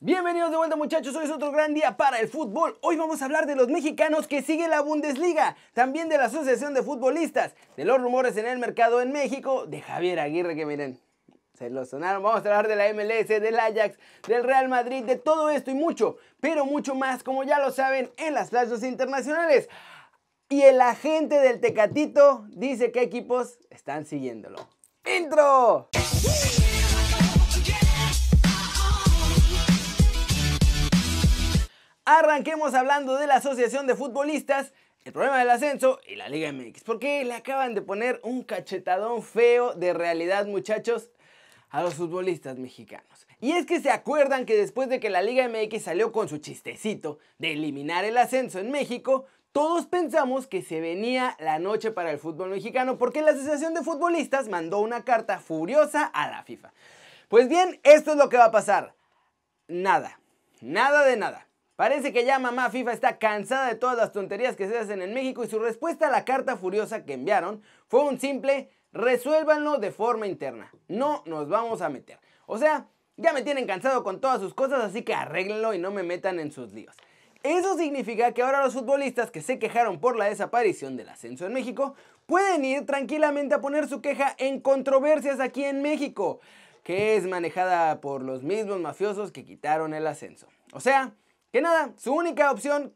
Bienvenidos de vuelta muchachos, hoy es otro gran día para el fútbol. Hoy vamos a hablar de los mexicanos que sigue la Bundesliga, también de la Asociación de Futbolistas, de los rumores en el mercado en México, de Javier Aguirre que miren, se lo sonaron. Vamos a hablar de la MLS, del Ajax, del Real Madrid, de todo esto y mucho, pero mucho más, como ya lo saben, en las plazas internacionales. Y el agente del Tecatito dice qué equipos están siguiéndolo. ¡Intro! Arranquemos hablando de la Asociación de Futbolistas, el problema del ascenso y la Liga MX. Porque le acaban de poner un cachetadón feo de realidad, muchachos, a los futbolistas mexicanos. Y es que se acuerdan que después de que la Liga MX salió con su chistecito de eliminar el ascenso en México, todos pensamos que se venía la noche para el fútbol mexicano porque la Asociación de Futbolistas mandó una carta furiosa a la FIFA. Pues bien, esto es lo que va a pasar. Nada, nada de nada. Parece que ya mamá FIFA está cansada de todas las tonterías que se hacen en México y su respuesta a la carta furiosa que enviaron fue un simple resuélvanlo de forma interna. No nos vamos a meter. O sea, ya me tienen cansado con todas sus cosas, así que arréglenlo y no me metan en sus líos. Eso significa que ahora los futbolistas que se quejaron por la desaparición del ascenso en México pueden ir tranquilamente a poner su queja en controversias aquí en México, que es manejada por los mismos mafiosos que quitaron el ascenso. O sea, que nada, su única opción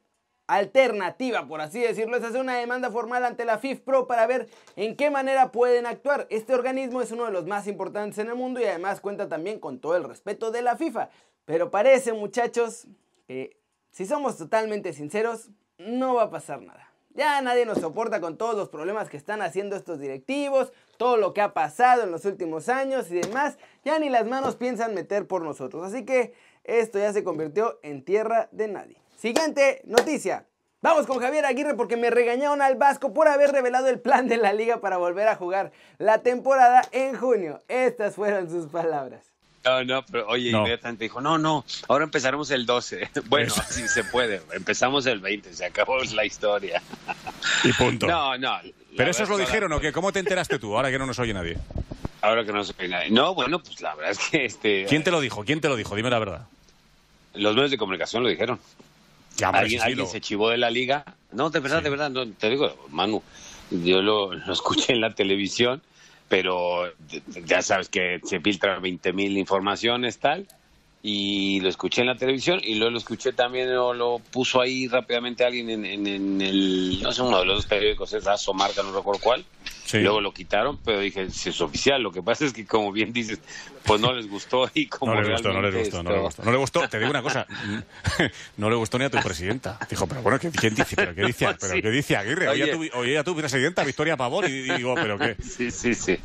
alternativa, por así decirlo, es hacer una demanda formal ante la FIFPro para ver en qué manera pueden actuar. Este organismo es uno de los más importantes en el mundo y además cuenta también con todo el respeto de la FIFA. Pero parece, muchachos, que si somos totalmente sinceros, no va a pasar nada. Ya nadie nos soporta con todos los problemas que están haciendo estos directivos, todo lo que ha pasado en los últimos años y demás. Ya ni las manos piensan meter por nosotros. Así que esto ya se convirtió en tierra de nadie. Siguiente noticia. Vamos con Javier Aguirre porque me regañaron al Vasco por haber revelado el plan de la liga para volver a jugar la temporada en junio. Estas fueron sus palabras. No, no, pero oye, inmediatamente dijo, no, no, ahora empezaremos el 12. Bueno, si se puede, empezamos el 20, se acabó la historia. Y punto. No, no. ¿Pero eso os lo dijeron o qué? ¿Cómo te enteraste tú, ahora que no nos oye nadie? Ahora que no nos oye nadie. No, bueno, pues la verdad es que este... ¿Quién te lo dijo? ¿Quién te lo dijo? Dime la verdad. Los medios de comunicación lo dijeron. ¿Alguien, se chivó de la liga? No, de verdad, de verdad, te digo, Manu, yo lo, escuché en la televisión, pero ya sabes que se filtran 20.000 informaciones, tal, y lo escuché en la televisión y luego lo escuché también, lo, lo puso ahí rápidamente alguien en, en, el, no sé, uno de los periódicos, es Razo Marca, no recuerdo cuál, Luego lo quitaron, pero dije, si es oficial. Lo que pasa es que, como bien dices, pues no les gustó y como no le gustó, no le gustó, no le gustó. No le gustó, te digo una cosa, no le gustó ni a tu presidenta. Dijo, pero bueno, ¿quién dice? ¿Pero qué dice, pero qué dice Aguirre? Oye, oye, oye a tu presidenta, Victoria Pavón, y digo, ¿pero qué? Sí, sí, sí.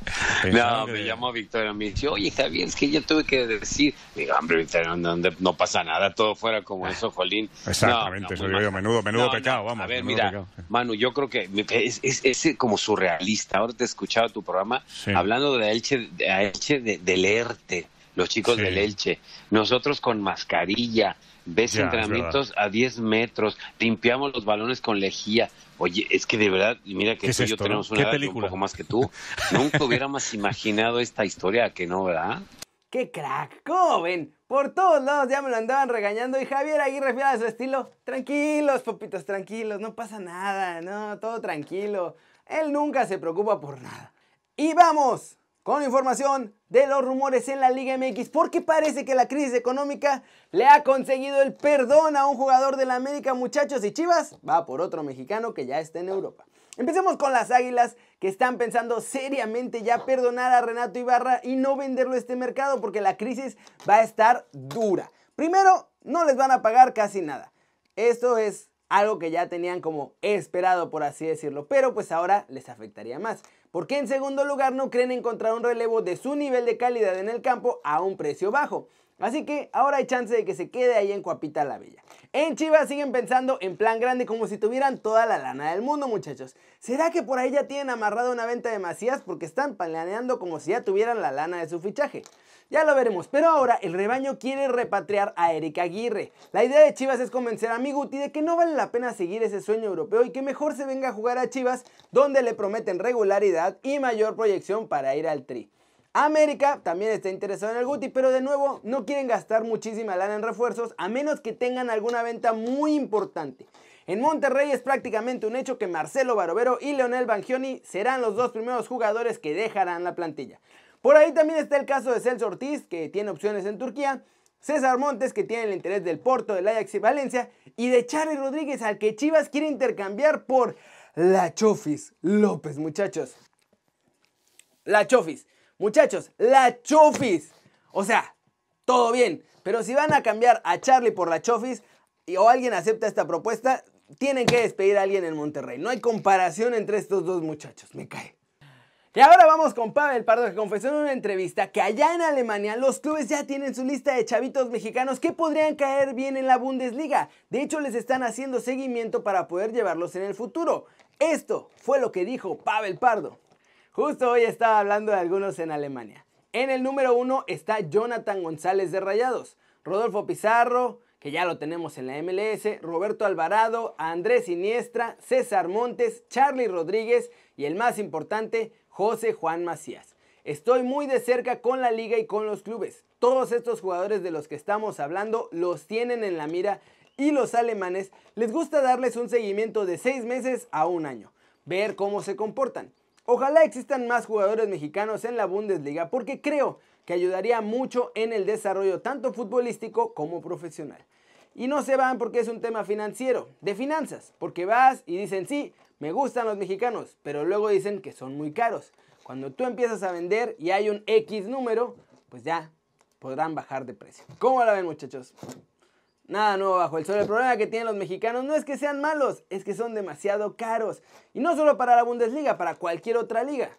no, me llamó Victoria, me dice, oye, Javier, es que yo tuve que decir, digo, hombre, Victoria, no, no pasa nada, todo fuera como eso, Jolín. Exactamente, eso digo yo, menudo, menudo pecado, vamos. A ver, mira, Manu, yo creo que es, es, es como surrealista ahora te he escuchado tu programa hablando de Elche, de, Elche de, del ERTE, los chicos del Elche. Nosotros con mascarilla, ves entrenamientos a 10 metros, limpiamos los balones con lejía. Oye, es que de verdad, mira que tú y yo tenemos una edad un poco más que tú. Nunca hubiéramos imaginado esta historia, que no, ¿verdad? ¡Qué crack! ¿Cómo ven? Por todos lados ya me lo andaban regañando y Javier Aguirre fiel a su estilo. Tranquilos, popitos, tranquilos, no pasa nada, no, todo tranquilo. Él nunca se preocupa por nada. Y vamos con información de los rumores en la Liga MX, porque parece que la crisis económica le ha conseguido el perdón a un jugador de la América, muchachos, y Chivas va por otro mexicano que ya está en Europa. Empecemos con las Águilas que están pensando seriamente ya perdonar a Renato Ibarra y no venderlo a este mercado porque la crisis va a estar dura. Primero, no les van a pagar casi nada. Esto es algo que ya tenían como esperado por así decirlo, pero pues ahora les afectaría más, porque en segundo lugar no creen encontrar un relevo de su nivel de calidad en el campo a un precio bajo. Así que ahora hay chance de que se quede ahí en Cuapita la Bella. En Chivas siguen pensando en plan grande como si tuvieran toda la lana del mundo, muchachos. ¿Será que por ahí ya tienen amarrado una venta de Macías porque están planeando como si ya tuvieran la lana de su fichaje? Ya lo veremos, pero ahora el rebaño quiere repatriar a Erika Aguirre. La idea de Chivas es convencer a Miguti de que no vale la pena seguir ese sueño europeo y que mejor se venga a jugar a Chivas donde le prometen regularidad y mayor proyección para ir al tri. América también está interesado en el Guti, pero de nuevo no quieren gastar muchísima lana en refuerzos a menos que tengan alguna venta muy importante. En Monterrey es prácticamente un hecho que Marcelo Barovero y Leonel Bangioni serán los dos primeros jugadores que dejarán la plantilla. Por ahí también está el caso de Celso Ortiz, que tiene opciones en Turquía, César Montes, que tiene el interés del Porto, del Ajax y Valencia, y de Charlie Rodríguez, al que Chivas quiere intercambiar por la Chofis López, muchachos. La Chofis. Muchachos, la Chofis. O sea, todo bien. Pero si van a cambiar a Charlie por la Chofis o alguien acepta esta propuesta, tienen que despedir a alguien en Monterrey. No hay comparación entre estos dos muchachos. Me cae. Y ahora vamos con Pavel Pardo que confesó en una entrevista que allá en Alemania los clubes ya tienen su lista de chavitos mexicanos que podrían caer bien en la Bundesliga. De hecho les están haciendo seguimiento para poder llevarlos en el futuro. Esto fue lo que dijo Pavel Pardo. Justo hoy estaba hablando de algunos en Alemania. En el número uno está Jonathan González de Rayados, Rodolfo Pizarro, que ya lo tenemos en la MLS, Roberto Alvarado, Andrés Iniestra, César Montes, Charlie Rodríguez y el más importante, José Juan Macías. Estoy muy de cerca con la liga y con los clubes. Todos estos jugadores de los que estamos hablando los tienen en la mira y los alemanes les gusta darles un seguimiento de seis meses a un año, ver cómo se comportan. Ojalá existan más jugadores mexicanos en la Bundesliga porque creo que ayudaría mucho en el desarrollo tanto futbolístico como profesional. Y no se van porque es un tema financiero, de finanzas, porque vas y dicen sí, me gustan los mexicanos, pero luego dicen que son muy caros. Cuando tú empiezas a vender y hay un X número, pues ya podrán bajar de precio. ¿Cómo la ven muchachos? Nada nuevo bajo el sol. El problema que tienen los mexicanos no es que sean malos, es que son demasiado caros. Y no solo para la Bundesliga, para cualquier otra liga.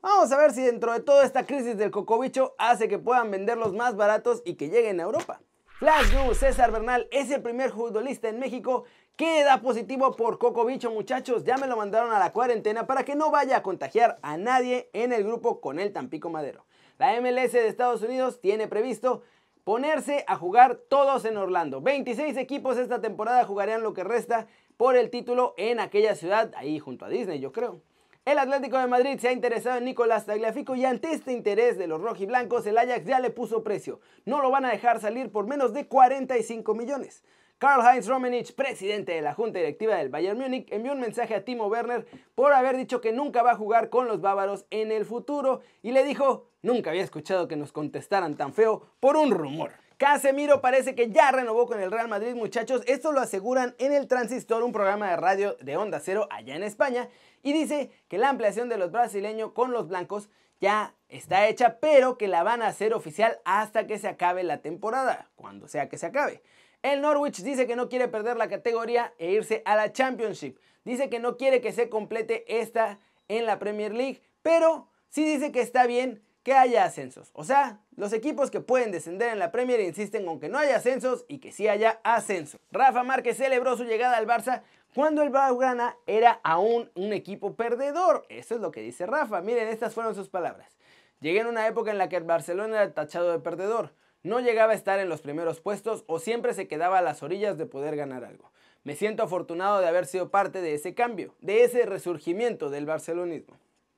Vamos a ver si dentro de toda esta crisis del cocobicho hace que puedan venderlos más baratos y que lleguen a Europa. Flash News, César Bernal es el primer futbolista en México que da positivo por cocobicho, muchachos. Ya me lo mandaron a la cuarentena para que no vaya a contagiar a nadie en el grupo con el Tampico Madero. La MLS de Estados Unidos tiene previsto ponerse a jugar todos en Orlando. 26 equipos esta temporada jugarían lo que resta por el título en aquella ciudad, ahí junto a Disney, yo creo. El Atlético de Madrid se ha interesado en Nicolás Tagliafico y ante este interés de los rojiblancos, el Ajax ya le puso precio. No lo van a dejar salir por menos de 45 millones. Karl-Heinz Rummenigge, presidente de la junta directiva del Bayern Múnich, envió un mensaje a Timo Werner por haber dicho que nunca va a jugar con los bávaros en el futuro y le dijo, nunca había escuchado que nos contestaran tan feo por un rumor. Casemiro parece que ya renovó con el Real Madrid, muchachos. Esto lo aseguran en el Transistor, un programa de radio de Onda Cero allá en España. Y dice que la ampliación de los brasileños con los blancos ya está hecha, pero que la van a hacer oficial hasta que se acabe la temporada, cuando sea que se acabe. El Norwich dice que no quiere perder la categoría e irse a la Championship. Dice que no quiere que se complete esta en la Premier League, pero sí dice que está bien que haya ascensos. O sea, los equipos que pueden descender en la Premier insisten con que no haya ascensos y que sí haya ascenso. Rafa Márquez celebró su llegada al Barça cuando el Blaugrana era aún un equipo perdedor. Eso es lo que dice Rafa. Miren, estas fueron sus palabras. Llegué en una época en la que el Barcelona era tachado de perdedor no llegaba a estar en los primeros puestos o siempre se quedaba a las orillas de poder ganar algo. Me siento afortunado de haber sido parte de ese cambio, de ese resurgimiento del barcelonismo.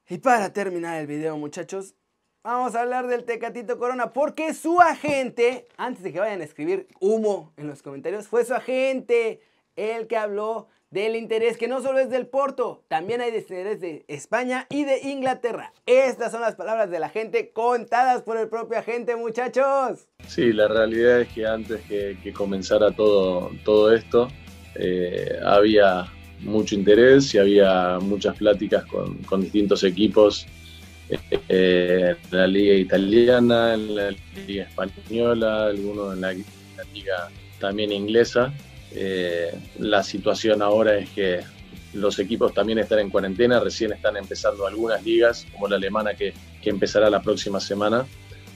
Y para terminar el video muchachos, vamos a hablar del Tecatito Corona, porque su agente, antes de que vayan a escribir humo en los comentarios, fue su agente el que habló del interés que no solo es del Porto, también hay de interés de España y de Inglaterra. Estas son las palabras de la gente contadas por el propio agente, muchachos. Sí, la realidad es que antes que, comenzara todo, todo esto, eh, había mucho interés y había muchas pláticas con, distintos equipos eh, en la liga italiana, en la liga española, algunos en la liga también inglesa. Eh, la situación ahora es que los equipos también están en cuarentena, recién están empezando algunas ligas, como la alemana que, empezará la próxima semana,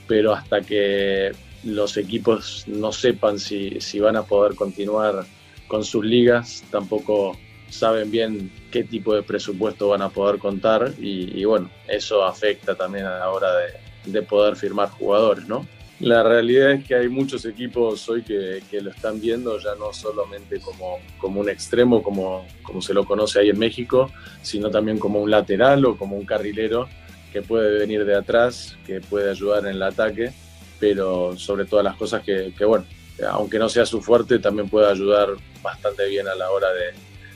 pero hasta que los equipos no sepan si, van a poder continuar con sus ligas, tampoco saben bien qué tipo de presupuesto van a poder contar y, bueno, eso afecta también a la hora de, de poder firmar jugadores, ¿no? La realidad es que hay muchos equipos hoy que, lo están viendo ya no solamente como, como un extremo, como, como se lo conoce ahí en México, sino también como un lateral o como un carrilero que puede venir de atrás, que puede ayudar en el ataque, pero sobre todas las cosas que, bueno, aunque no sea su fuerte, también puede ayudar bastante bien a la hora de,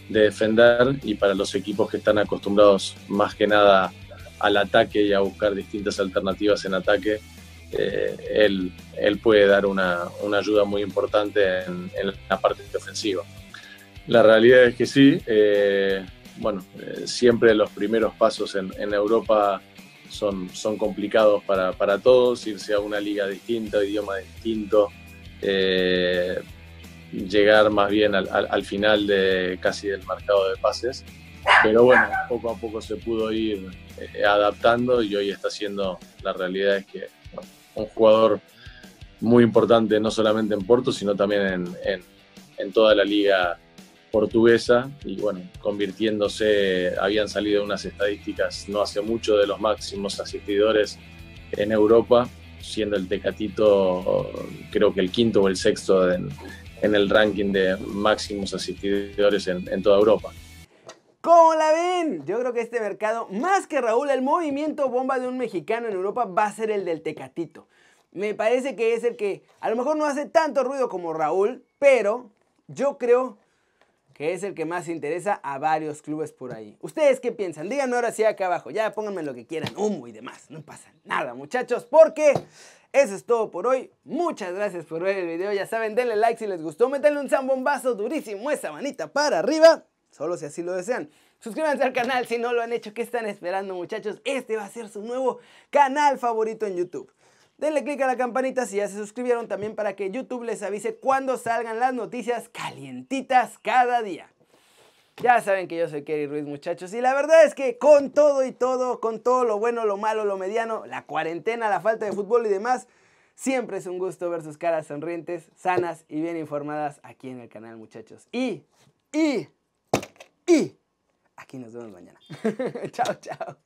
de defender y para los equipos que están acostumbrados más que nada al ataque y a buscar distintas alternativas en ataque, eh, él, él, puede dar una, una ayuda muy importante en, la parte ofensiva. La realidad es que sí, eh, bueno, eh, siempre los primeros pasos en, en Europa son, son complicados para, para, todos, irse a una liga distinta, idioma distinto, llegar más bien al, al, final de casi del mercado de pases. Pero bueno, poco a poco se pudo ir adaptando y hoy está siendo, la realidad es que un jugador muy importante no solamente en Porto, sino también en, toda la liga portuguesa y bueno, convirtiéndose, habían salido unas estadísticas no hace mucho de los máximos asistidores en Europa, siendo el Tecatito creo que el quinto o el sexto en, el ranking de máximos asistidores en, en toda Europa. ¿Cómo la ven? Yo creo que este mercado, más que Raúl, el movimiento bomba de un mexicano en Europa va a ser el del Tecatito. Me parece que es el que a lo mejor no hace tanto ruido como Raúl, pero yo creo que es el que más interesa a varios clubes por ahí. ¿Ustedes qué piensan? Díganme ahora sí acá abajo. Ya pónganme lo que quieran, humo y demás. No pasa nada, muchachos, porque eso es todo por hoy. Muchas gracias por ver el video. Ya saben, denle like si les gustó. Métanle un zambombazo durísimo esa manita para arriba solo si así lo desean. Suscríbanse al canal si no lo han hecho. ¿Qué están esperando muchachos? Este va a ser su nuevo canal favorito en YouTube. Denle click a la campanita si ya se suscribieron también para que YouTube les avise cuando salgan las noticias calientitas cada día. Ya saben que yo soy Kerry Ruiz muchachos y la verdad es que con todo y todo, con todo lo bueno, lo malo, lo mediano, la cuarentena, la falta de fútbol y demás, siempre es un gusto ver sus caras sonrientes, sanas y bien informadas aquí en el canal muchachos. Y, y... Y aquí nos vemos mañana. chao, chao.